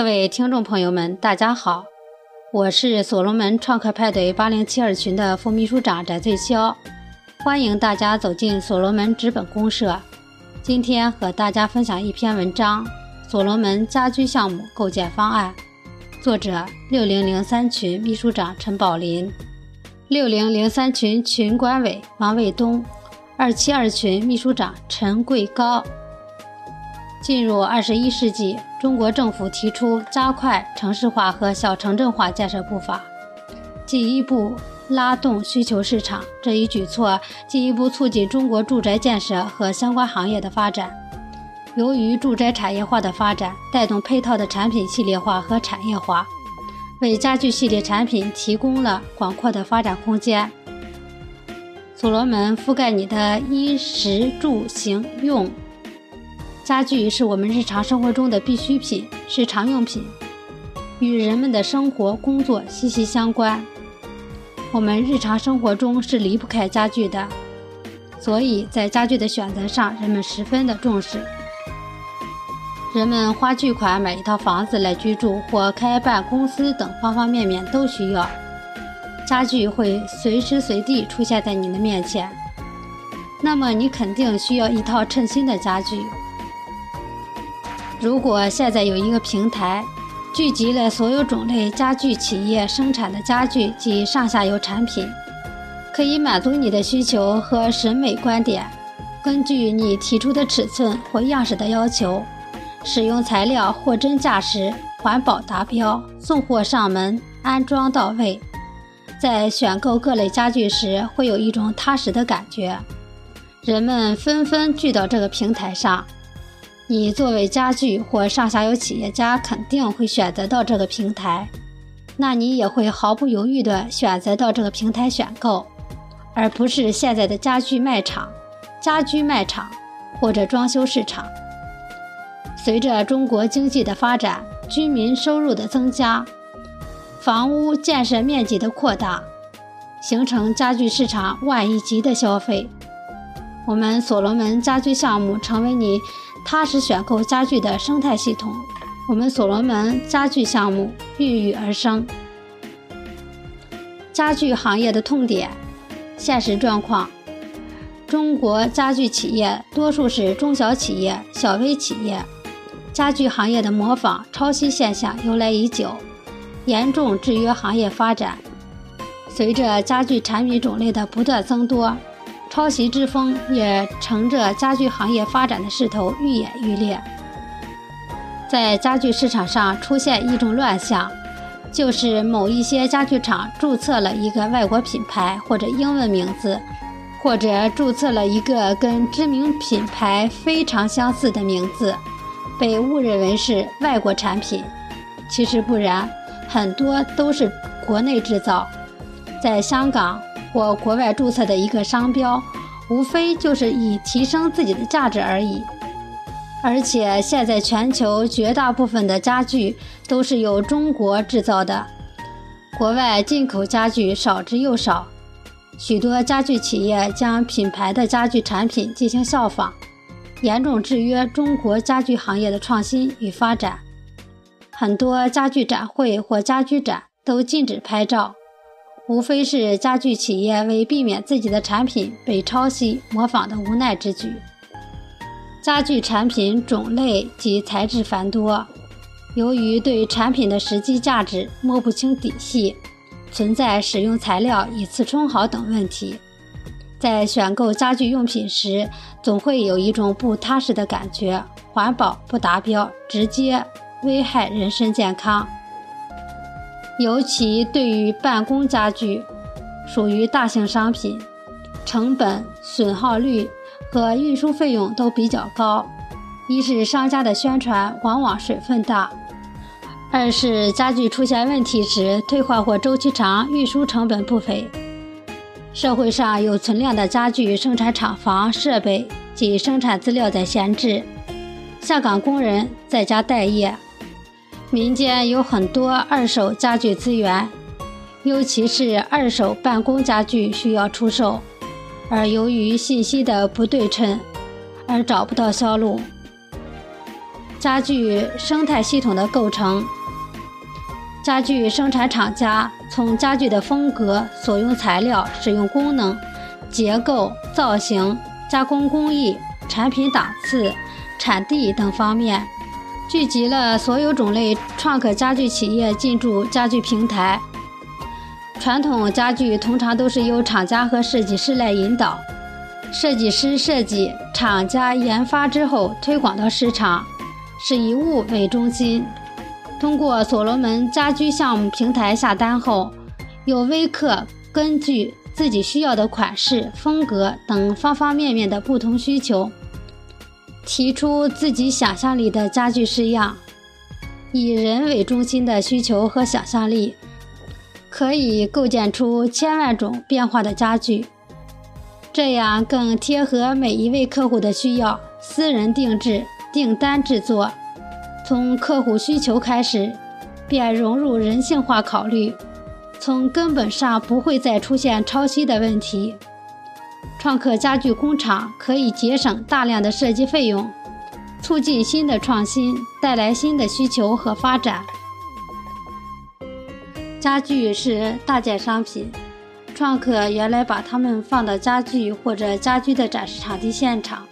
各位听众朋友们，大家好，我是所罗门创客派对八零七二群的副秘书长翟翠霄，欢迎大家走进所罗门纸本公社。今天和大家分享一篇文章：所罗门家居项目构建方案，作者六零零三群秘书长陈宝林，六零零三群群管委王卫东，二七二群秘书长陈贵高。进入二十一世纪，中国政府提出加快城市化和小城镇化建设步伐，进一步拉动需求市场。这一举措进一步促进中国住宅建设和相关行业的发展。由于住宅产业化的发展，带动配套的产品系列化和产业化，为家具系列产品提供了广阔的发展空间。所罗门覆盖你的衣食住行用。家具是我们日常生活中的必需品，是常用品，与人们的生活、工作息息相关。我们日常生活中是离不开家具的，所以在家具的选择上，人们十分的重视。人们花巨款买一套房子来居住，或开办公司等方方面面都需要家具，会随时随地出现在你的面前。那么你肯定需要一套称心的家具。如果现在有一个平台，聚集了所有种类家具企业生产的家具及上下游产品，可以满足你的需求和审美观点。根据你提出的尺寸或样式的要求，使用材料货真价实、环保达标，送货上门，安装到位。在选购各类家具时，会有一种踏实的感觉。人们纷纷聚到这个平台上。你作为家具或上下游企业家，肯定会选择到这个平台，那你也会毫不犹豫地选择到这个平台选购，而不是现在的家具卖场、家居卖场或者装修市场。随着中国经济的发展，居民收入的增加，房屋建设面积的扩大，形成家具市场万亿级的消费。我们所罗门家居项目成为你。踏实选购家具的生态系统，我们所罗门家具项目孕育而生。家具行业的痛点，现实状况：中国家具企业多数是中小企业、小微企业，家具行业的模仿抄袭现象由来已久，严重制约行业发展。随着家具产品种类的不断增多。抄袭之风也乘着家具行业发展的势头愈演愈烈，在家具市场上出现一种乱象，就是某一些家具厂注册了一个外国品牌或者英文名字，或者注册了一个跟知名品牌非常相似的名字，被误认为是外国产品。其实不然，很多都是国内制造，在香港。或国外注册的一个商标，无非就是以提升自己的价值而已。而且现在全球绝大部分的家具都是由中国制造的，国外进口家具少之又少。许多家具企业将品牌的家具产品进行效仿，严重制约中国家具行业的创新与发展。很多家具展会或家居展都禁止拍照。无非是家具企业为避免自己的产品被抄袭模仿的无奈之举。家具产品种类及材质繁多，由于对产品的实际价值摸不清底细，存在使用材料以次充好等问题，在选购家具用品时，总会有一种不踏实的感觉，环保不达标，直接危害人身健康。尤其对于办公家具，属于大型商品，成本、损耗率和运输费用都比较高。一是商家的宣传往往水分大，二是家具出现问题时，退换货周期长，运输成本不菲。社会上有存量的家具生产厂房、设备及生产资料在闲置，下岗工人在家待业。民间有很多二手家具资源，尤其是二手办公家具需要出售，而由于信息的不对称，而找不到销路。家具生态系统的构成。家具生产厂家从家具的风格、所用材料、使用功能、结构、造型、加工工艺、产品档次、产地等方面，聚集了所有种类创客家具企业进驻家具平台。传统家具通常都是由厂家和设计师来引导，设计师设计，厂家研发之后推广到市场，是以物为中心。通过所罗门家居项目平台下单后，有微客根据自己需要的款式、风格等方方面面的不同需求，提出自己想象力的家具式样。以人为中心的需求和想象力，可以构建出千万种变化的家具，这样更贴合每一位客户的需要，私人定制、订单制作。从客户需求开始，便融入人性化考虑，从根本上不会再出现抄袭的问题。创客家具工厂可以节省大量的设计费用，促进新的创新，带来新的需求和发展。家具是大件商品，创客原来把它们放到家具或者家居的展示场地现场，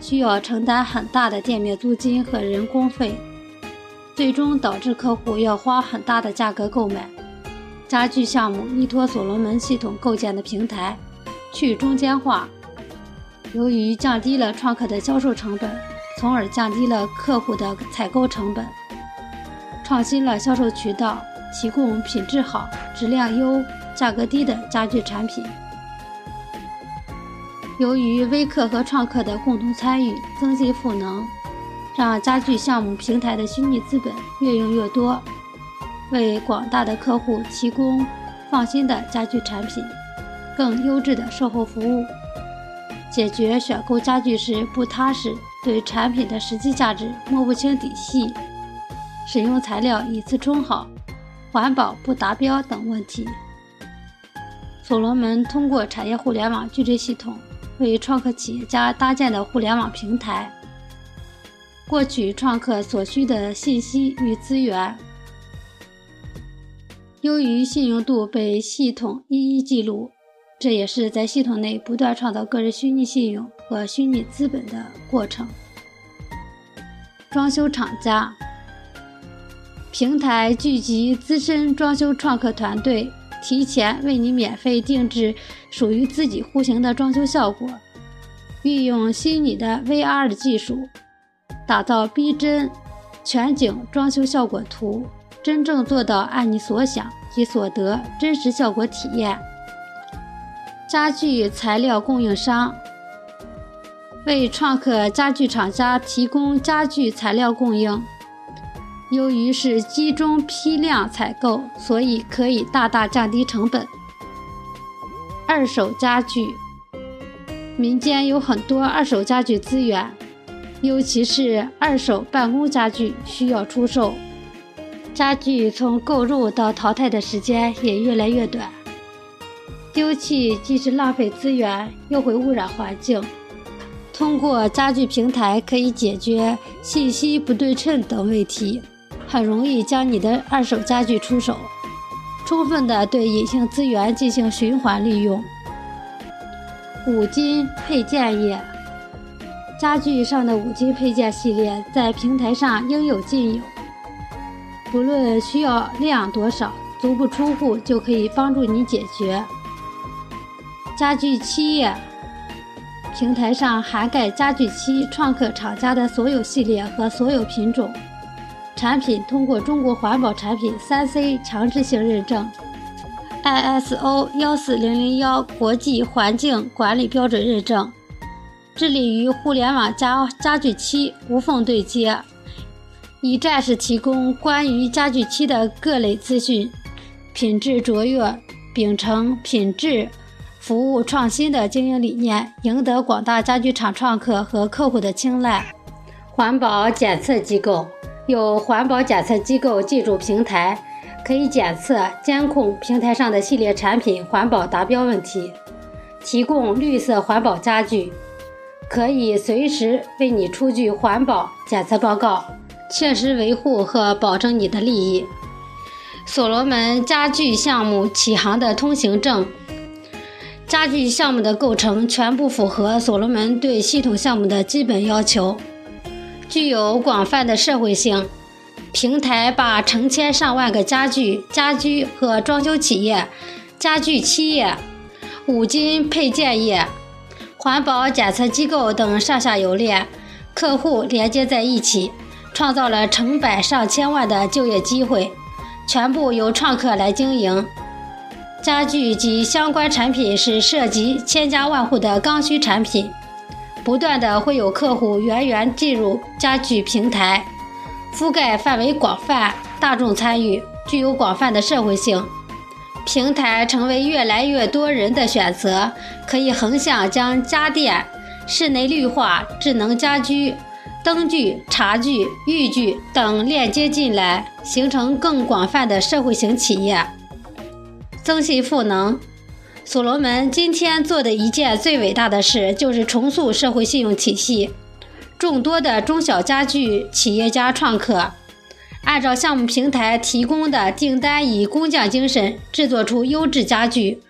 需要承担很大的店面租金和人工费。最终导致客户要花很大的价格购买家具项目，依托所罗门系统构建的平台，去中间化。由于降低了创客的销售成本，从而降低了客户的采购成本，创新了销售渠道，提供品质好、质量优、价格低的家具产品。由于微客和创客的共同参与，增进赋能。让家具项目平台的虚拟资本越用越多，为广大的客户提供放心的家具产品，更优质的售后服务，解决选购家具时不踏实、对产品的实际价值摸不清底细、使用材料以次充好、环保不达标等问题。所罗门通过产业互联网矩阵系统，为创客企业家搭建的互联网平台。获取创客所需的信息与资源，由于信用度被系统一一记录，这也是在系统内不断创造个人虚拟信用和虚拟资本的过程。装修厂家平台聚集资深装修创客团队，提前为你免费定制属于自己户型的装修效果，运用虚拟的 VR 技术。打造逼真全景装修效果图，真正做到按你所想即所得真实效果体验。家具材料供应商为创客家具厂家提供家具材料供应，由于是集中批量采购，所以可以大大降低成本。二手家具，民间有很多二手家具资源。尤其是二手办公家具需要出售，家具从购入到淘汰的时间也越来越短，丢弃既是浪费资源，又会污染环境。通过家具平台可以解决信息不对称等问题，很容易将你的二手家具出手，充分的对隐性资源进行循环利用。五金配件业。家具上的五金配件系列在平台上应有尽有，不论需要量多少，足不出户就可以帮助你解决。家具漆业平台上涵盖家具漆创客厂家的所有系列和所有品种。产品，通过中国环保产品三 C 强制性认证，ISO 幺四零零幺国际环境管理标准认证。致力于互联网家家具漆无缝对接，一站式提供关于家具漆的各类资讯，品质卓越，秉承品质、服务创新的经营理念，赢得广大家具厂创客和客户的青睐。环保检测机构有环保检测机构进驻平台，可以检测监控平台上的系列产品环保达标问题，提供绿色环保家具。可以随时为你出具环保检测报告，切实维护和保证你的利益。所罗门家具项目启航的通行证。家具项目的构成全部符合所罗门对系统项目的基本要求，具有广泛的社会性。平台把成千上万个家具、家居和装修企业、家具企业、五金配件业、环保检测机构等上下游链客户连接在一起，创造了成百上千万的就业机会，全部由创客来经营。家具及相关产品是涉及千家万户的刚需产品，不断的会有客户源源进入家具平台。覆盖范围广泛，大众参与，具有广泛的社会性。平台成为越来越多人的选择，可以横向将家电、室内绿化、智能家居、灯具、茶具、浴具等链接进来，形成更广泛的社会型企业。增信赋能，所罗门今天做的一件最伟大的事，就是重塑社会信用体系。众多的中小家具企业家创客，按照项目平台提供的订单，以工匠精神制作出优质家具，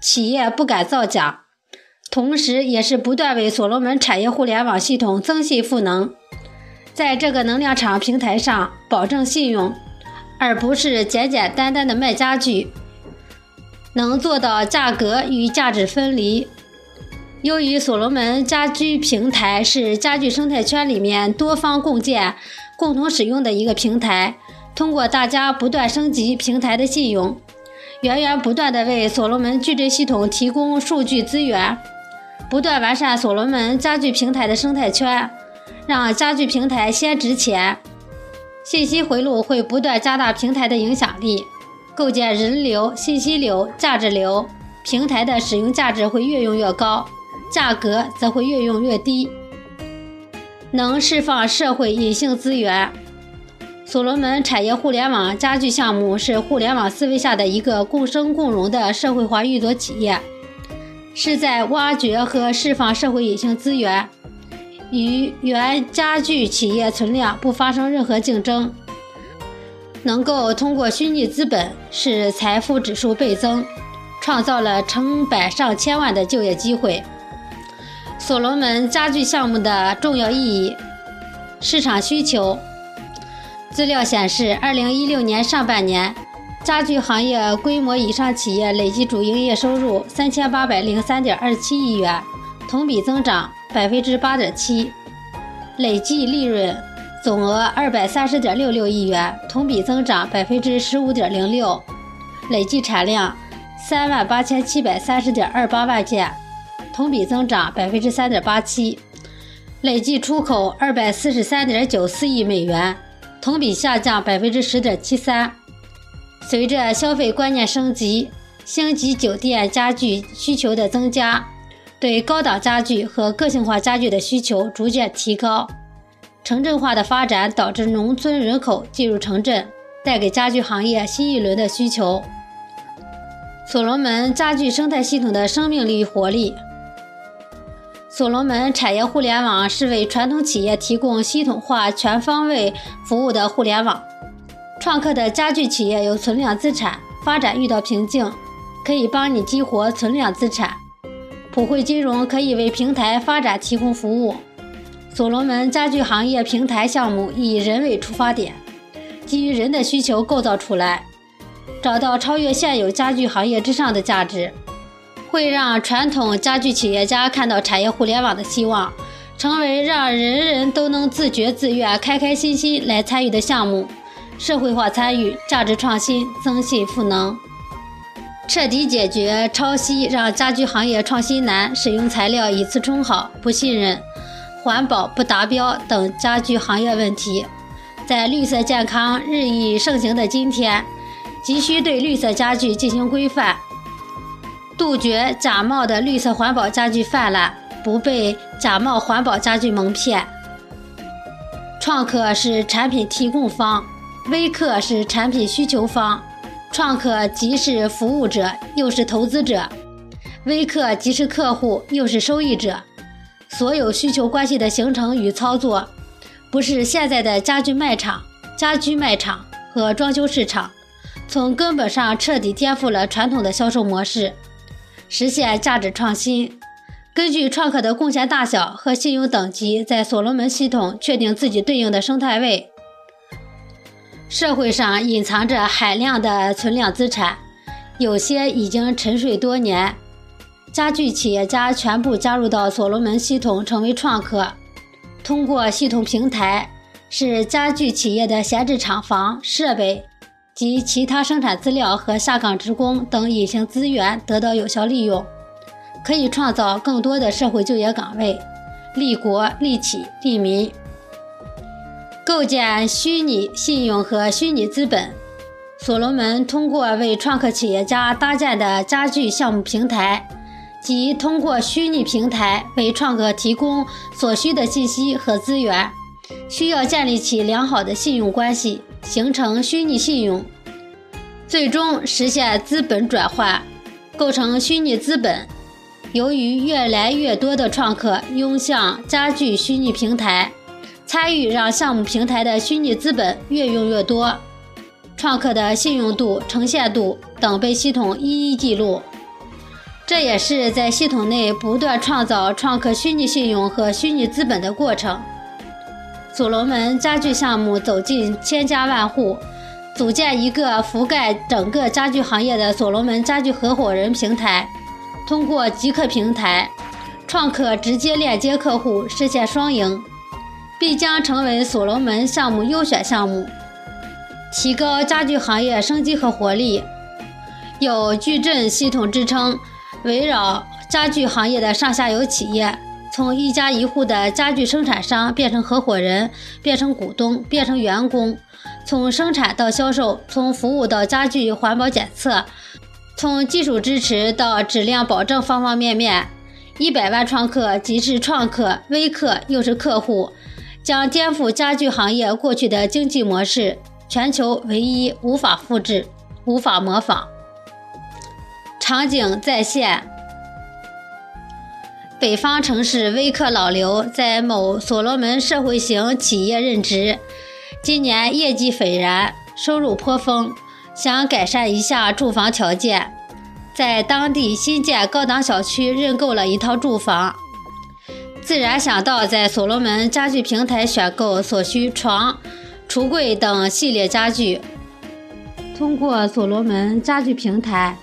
企业不敢造假，同时也是不断为所罗门产业互联网系统增信赋能，在这个能量场平台上保证信用，而不是简简单单的卖家具，能做到价格与价值分离。由于所罗门家居平台是家具生态圈里面多方共建、共同使用的一个平台，通过大家不断升级平台的信用，源源不断的为所罗门矩阵系统提供数据资源，不断完善所罗门家具平台的生态圈，让家具平台先值钱。信息回路会不断加大平台的影响力，构建人流、信息流、价值流，平台的使用价值会越用越高。价格则会越用越低，能释放社会隐性资源。所罗门产业互联网家具项目是互联网思维下的一个共生共荣的社会化运作企业，是在挖掘和释放社会隐性资源，与原家具企业存量不发生任何竞争，能够通过虚拟资本使财富指数倍增，创造了成百上千万的就业机会。所罗门家具项目的重要意义，市场需求。资料显示，二零一六年上半年，家具行业规模以上企业累计主营业收入三千八百零三点二七亿元，同比增长百分之八点七；累计利润总额二百三十点六六亿元，同比增长百分之十五点零六；累计产量三万八千七百三十点二八万件。同比增长百分之三点八七，累计出口二百四十三点九四亿美元，同比下降百分之十点七三。随着消费观念升级，星级酒店家具需求的增加，对高档家具和个性化家具的需求逐渐提高。城镇化的发展导致农村人口进入城镇，带给家具行业新一轮的需求。所罗门家具生态系统的生命力与活力。所罗门产业互联网是为传统企业提供系统化、全方位服务的互联网。创客的家具企业有存量资产，发展遇到瓶颈，可以帮你激活存量资产。普惠金融可以为平台发展提供服务。所罗门家具行业平台项目以人为出发点，基于人的需求构造出来，找到超越现有家具行业之上的价值。会让传统家具企业家看到产业互联网的希望，成为让人人都能自觉自愿、开开心心来参与的项目。社会化参与、价值创新、增信赋能，彻底解决抄袭让家具行业创新难、使用材料以次充好、不信任、环保不达标等家具行业问题。在绿色健康日益盛行的今天，急需对绿色家具进行规范。杜绝假冒的绿色环保家具泛滥，不被假冒环保家具蒙骗。创客是产品提供方，微客是产品需求方。创客既是服务者，又是投资者；微客既是客户，又是收益者。所有需求关系的形成与操作，不是现在的家具卖场、家居卖场和装修市场，从根本上彻底颠覆了传统的销售模式，实现价值创新。根据创客的贡献大小和信用等级，在所罗门系统确定自己对应的生态位。社会上隐藏着海量的存量资产，有些已经沉睡多年。家具企业家全部加入到所罗门系统，成为创客。通过系统平台，使家具企业的闲置厂房、设备及其他生产资料和下岗职工等隐形资源得到有效利用，可以创造更多的社会就业岗位，利国利企利民。构建虚拟信用和虚拟资本。所罗门通过为创客企业家搭建的家具项目平台。即通过虚拟平台为创客提供所需的信息和资源，需要建立起良好的信用关系，形成虚拟信用，最终实现资本转换，构成虚拟资本。由于越来越多的创客涌向家具虚拟平台，参与让项目平台的虚拟资本越用越多，创客的信用度、呈现度等被系统一一记录。这也是在系统内不断创造创客虚拟信用和虚拟资本的过程。所罗门家具项目走进千家万户，组建一个覆盖整个家具行业的所罗门家具合伙人平台。通过极客平台，创客直接链接客户，实现双赢，必将成为所罗门项目优选项目，提高家具行业生机和活力。有矩阵系统支撑。围绕家具行业的上下游企业，从一家一户的家具生产商变成合伙人，变成股东，变成员工；从生产到销售，从服务到家具环保检测，从技术支持到质量保证，方方面面，一百万创客既是创客、微客，又是客户，将颠覆家具行业过去的经济模式，全球唯一，无法复制，无法模仿。场景再现：北方城市微客老刘在某所罗门社会型企业任职，今年业绩斐然，收入颇丰，想改善一下住房条件，在当地新建高档小区认购了一套住房，自然想到在所罗门家具平台选购所需床、橱柜等系列家具，通过所罗门家具平台。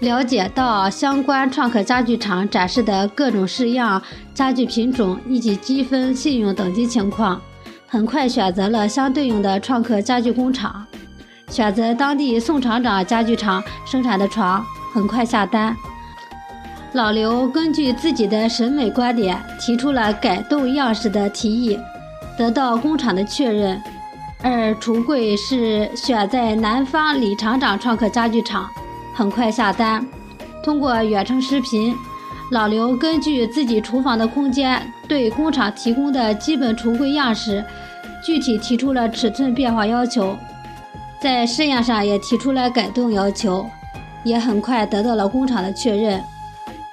了解到相关创客家具厂展示的各种式样家具品种以及积分、信用等级情况，很快选择了相对应的创客家具工厂，选择当地宋厂长家具厂生产的床，很快下单。老刘根据自己的审美观点提出了改动样式的提议，得到工厂的确认。而橱柜是选在南方李厂长创客家具厂。很快下单，通过远程视频，老刘根据自己厨房的空间，对工厂提供的基本橱柜样式，具体提出了尺寸变化要求，在式样上也提出了改动要求，也很快得到了工厂的确认。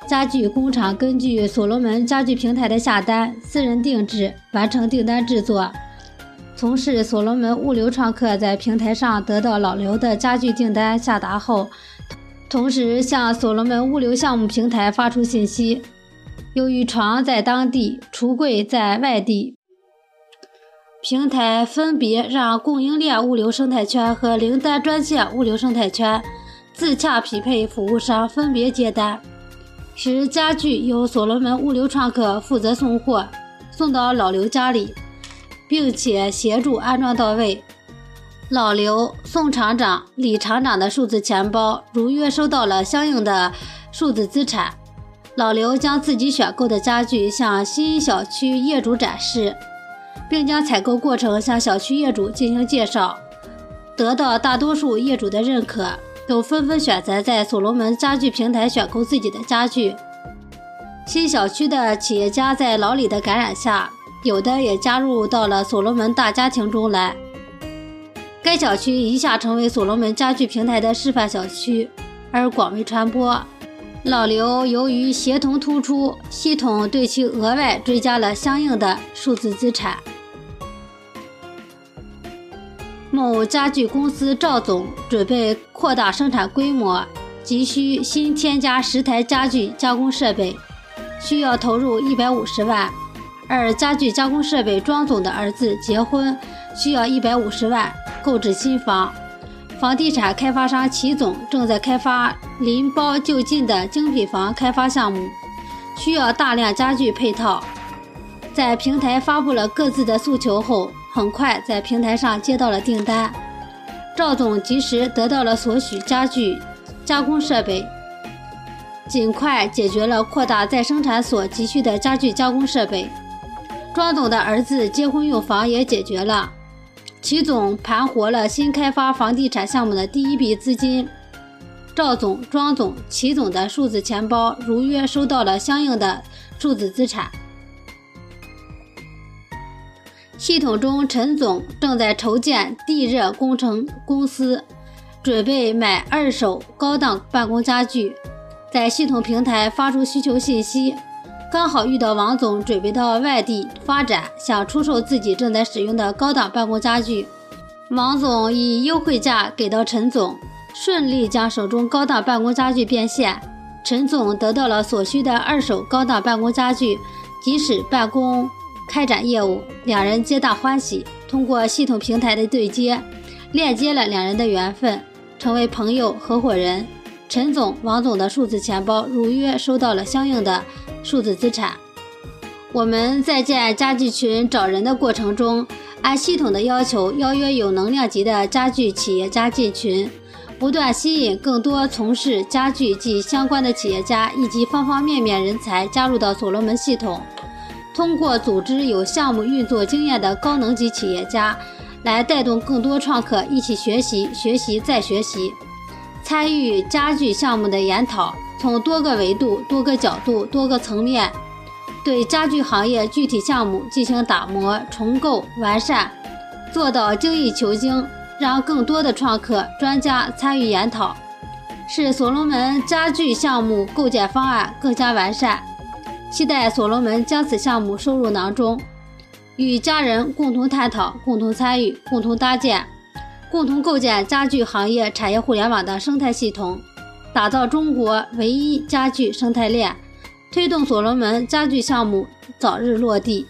家具工厂根据所罗门家具平台的下单，私人定制完成订单制作，从事所罗门物流创客在平台上得到老刘的家具订单下达后。同时向所罗门物流项目平台发出信息。由于床在当地，橱柜在外地，平台分别让供应链物流生态圈和零单专线物流生态圈自洽匹配服务商分别接单，使家具由所罗门物流创客负责送货，送到老刘家里，并且协助安装到位。老刘、宋厂长、李厂长的数字钱包如约收到了相应的数字资产。老刘将自己选购的家具向新小区业主展示，并将采购过程向小区业主进行介绍，得到大多数业主的认可，都纷纷选择在所罗门家具平台选购自己的家具。新小区的企业家在老李的感染下，有的也加入到了所罗门大家庭中来。该小区一下成为所罗门家具平台的示范小区，而广为传播。老刘由于协同突出，系统对其额外追加了相应的数字资产。某家具公司赵总准备扩大生产规模，急需新添加十台家具加工设备，需要投入一百五十万。而家具加工设备庄总的儿子结婚，需要一百五十万购置新房。房地产开发商齐总正在开发邻包就近的精品房开发项目，需要大量家具配套。在平台发布了各自的诉求后，很快在平台上接到了订单。赵总及时得到了所需家具加工设备，尽快解决了扩大再生产所急需的家具加工设备。庄总的儿子结婚用房也解决了，齐总盘活了新开发房地产项目的第一笔资金，赵总、庄总、齐总的数字钱包如约收到了相应的数字资产。系统中，陈总正在筹建地热工程公司，准备买二手高档办公家具，在系统平台发出需求信息。刚好遇到王总准备到外地发展，想出售自己正在使用的高档办公家具。王总以优惠价给到陈总，顺利将手中高档办公家具变现。陈总得到了所需的二手高档办公家具，即使办公开展业务，两人皆大欢喜。通过系统平台的对接，链接了两人的缘分，成为朋友合伙人。陈总、王总的数字钱包如约收到了相应的数字资产。我们在建家具群找人的过程中，按系统的要求邀约有能量级的家具企业家进群，不断吸引更多从事家具及相关的企业家以及方方面面人才加入到所罗门系统。通过组织有项目运作经验的高能级企业家，来带动更多创客一起学习、学习再学习。参与家具项目的研讨，从多个维度、多个角度、多个层面，对家具行业具体项目进行打磨、重构、完善，做到精益求精，让更多的创客、专家参与研讨，使所罗门家具项目构建方案更加完善。期待所罗门将此项目收入囊中，与家人共同探讨、共同参与、共同搭建。共同构建家具行业产业互联网的生态系统，打造中国唯一家具生态链，推动所罗门家具项目早日落地。